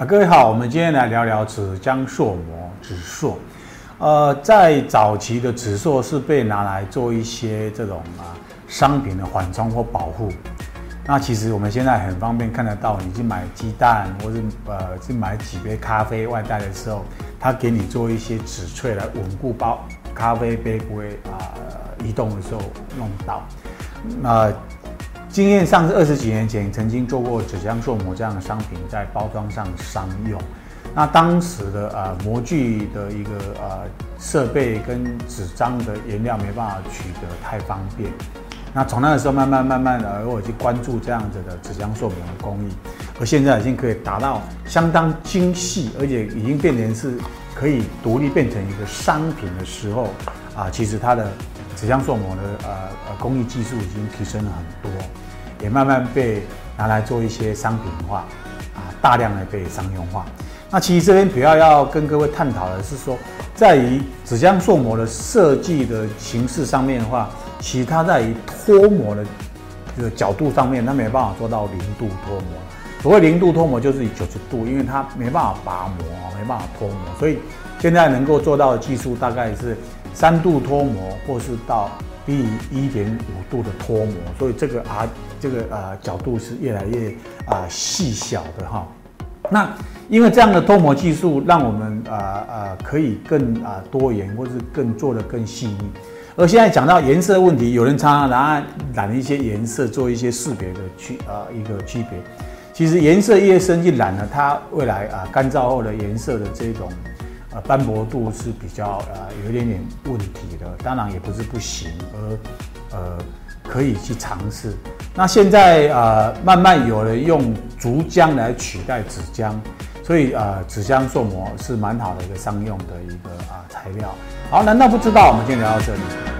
啊，各位好，我们今天来聊聊纸浆塑膜纸塑。呃，在早期的纸塑是被拿来做一些这种啊商品的缓冲或保护。那其实我们现在很方便看得到，你去买鸡蛋，或是呃去买几杯咖啡外带的时候，它给你做一些纸脆来稳固包咖啡杯不会啊、移动的时候弄到。那经验上是二十几年前曾经做过纸浆塑膜这样的商品在包装上商用，那当时的呃模具的一个呃设备跟纸张的原料没办法取得太方便，那从那个时候慢慢慢慢的我去关注这样子的纸浆塑膜的工艺，而现在已经可以达到相当精细，而且已经变成是可以独立变成一个商品的时候啊，其实它的。纸浆塑膜的呃呃工艺技术已经提升了很多，也慢慢被拿来做一些商品化，啊，大量的被商用化。那其实这边主要要跟各位探讨的是说，在于纸浆塑膜的设计的形式上面的话，其实它在于脱模的这个角度上面，它没办法做到零度脱模。所谓零度脱模，就是以九十度，因为它没办法拔模，没办法脱模，所以现在能够做到的技术大概是。三度脱模，或是到低于一点五度的脱模，所以这个啊，这个呃角度是越来越啊细小的哈。那因为这样的脱模技术，让我们呃呃可以更啊多元，或是更做得更细腻。而现在讲到颜色问题，有人常常拿染一些颜色做一些识别的区啊一个区别。其实颜色越深去染呢，它未来啊干燥后的颜色的这种。呃，斑驳度是比较呃有一点点问题的，当然也不是不行，而呃可以去尝试。那现在呃慢慢有人用竹浆来取代纸浆，所以呃纸浆做膜是蛮好的一个商用的一个啊材料。好，难道不知道？我们今天聊到这里。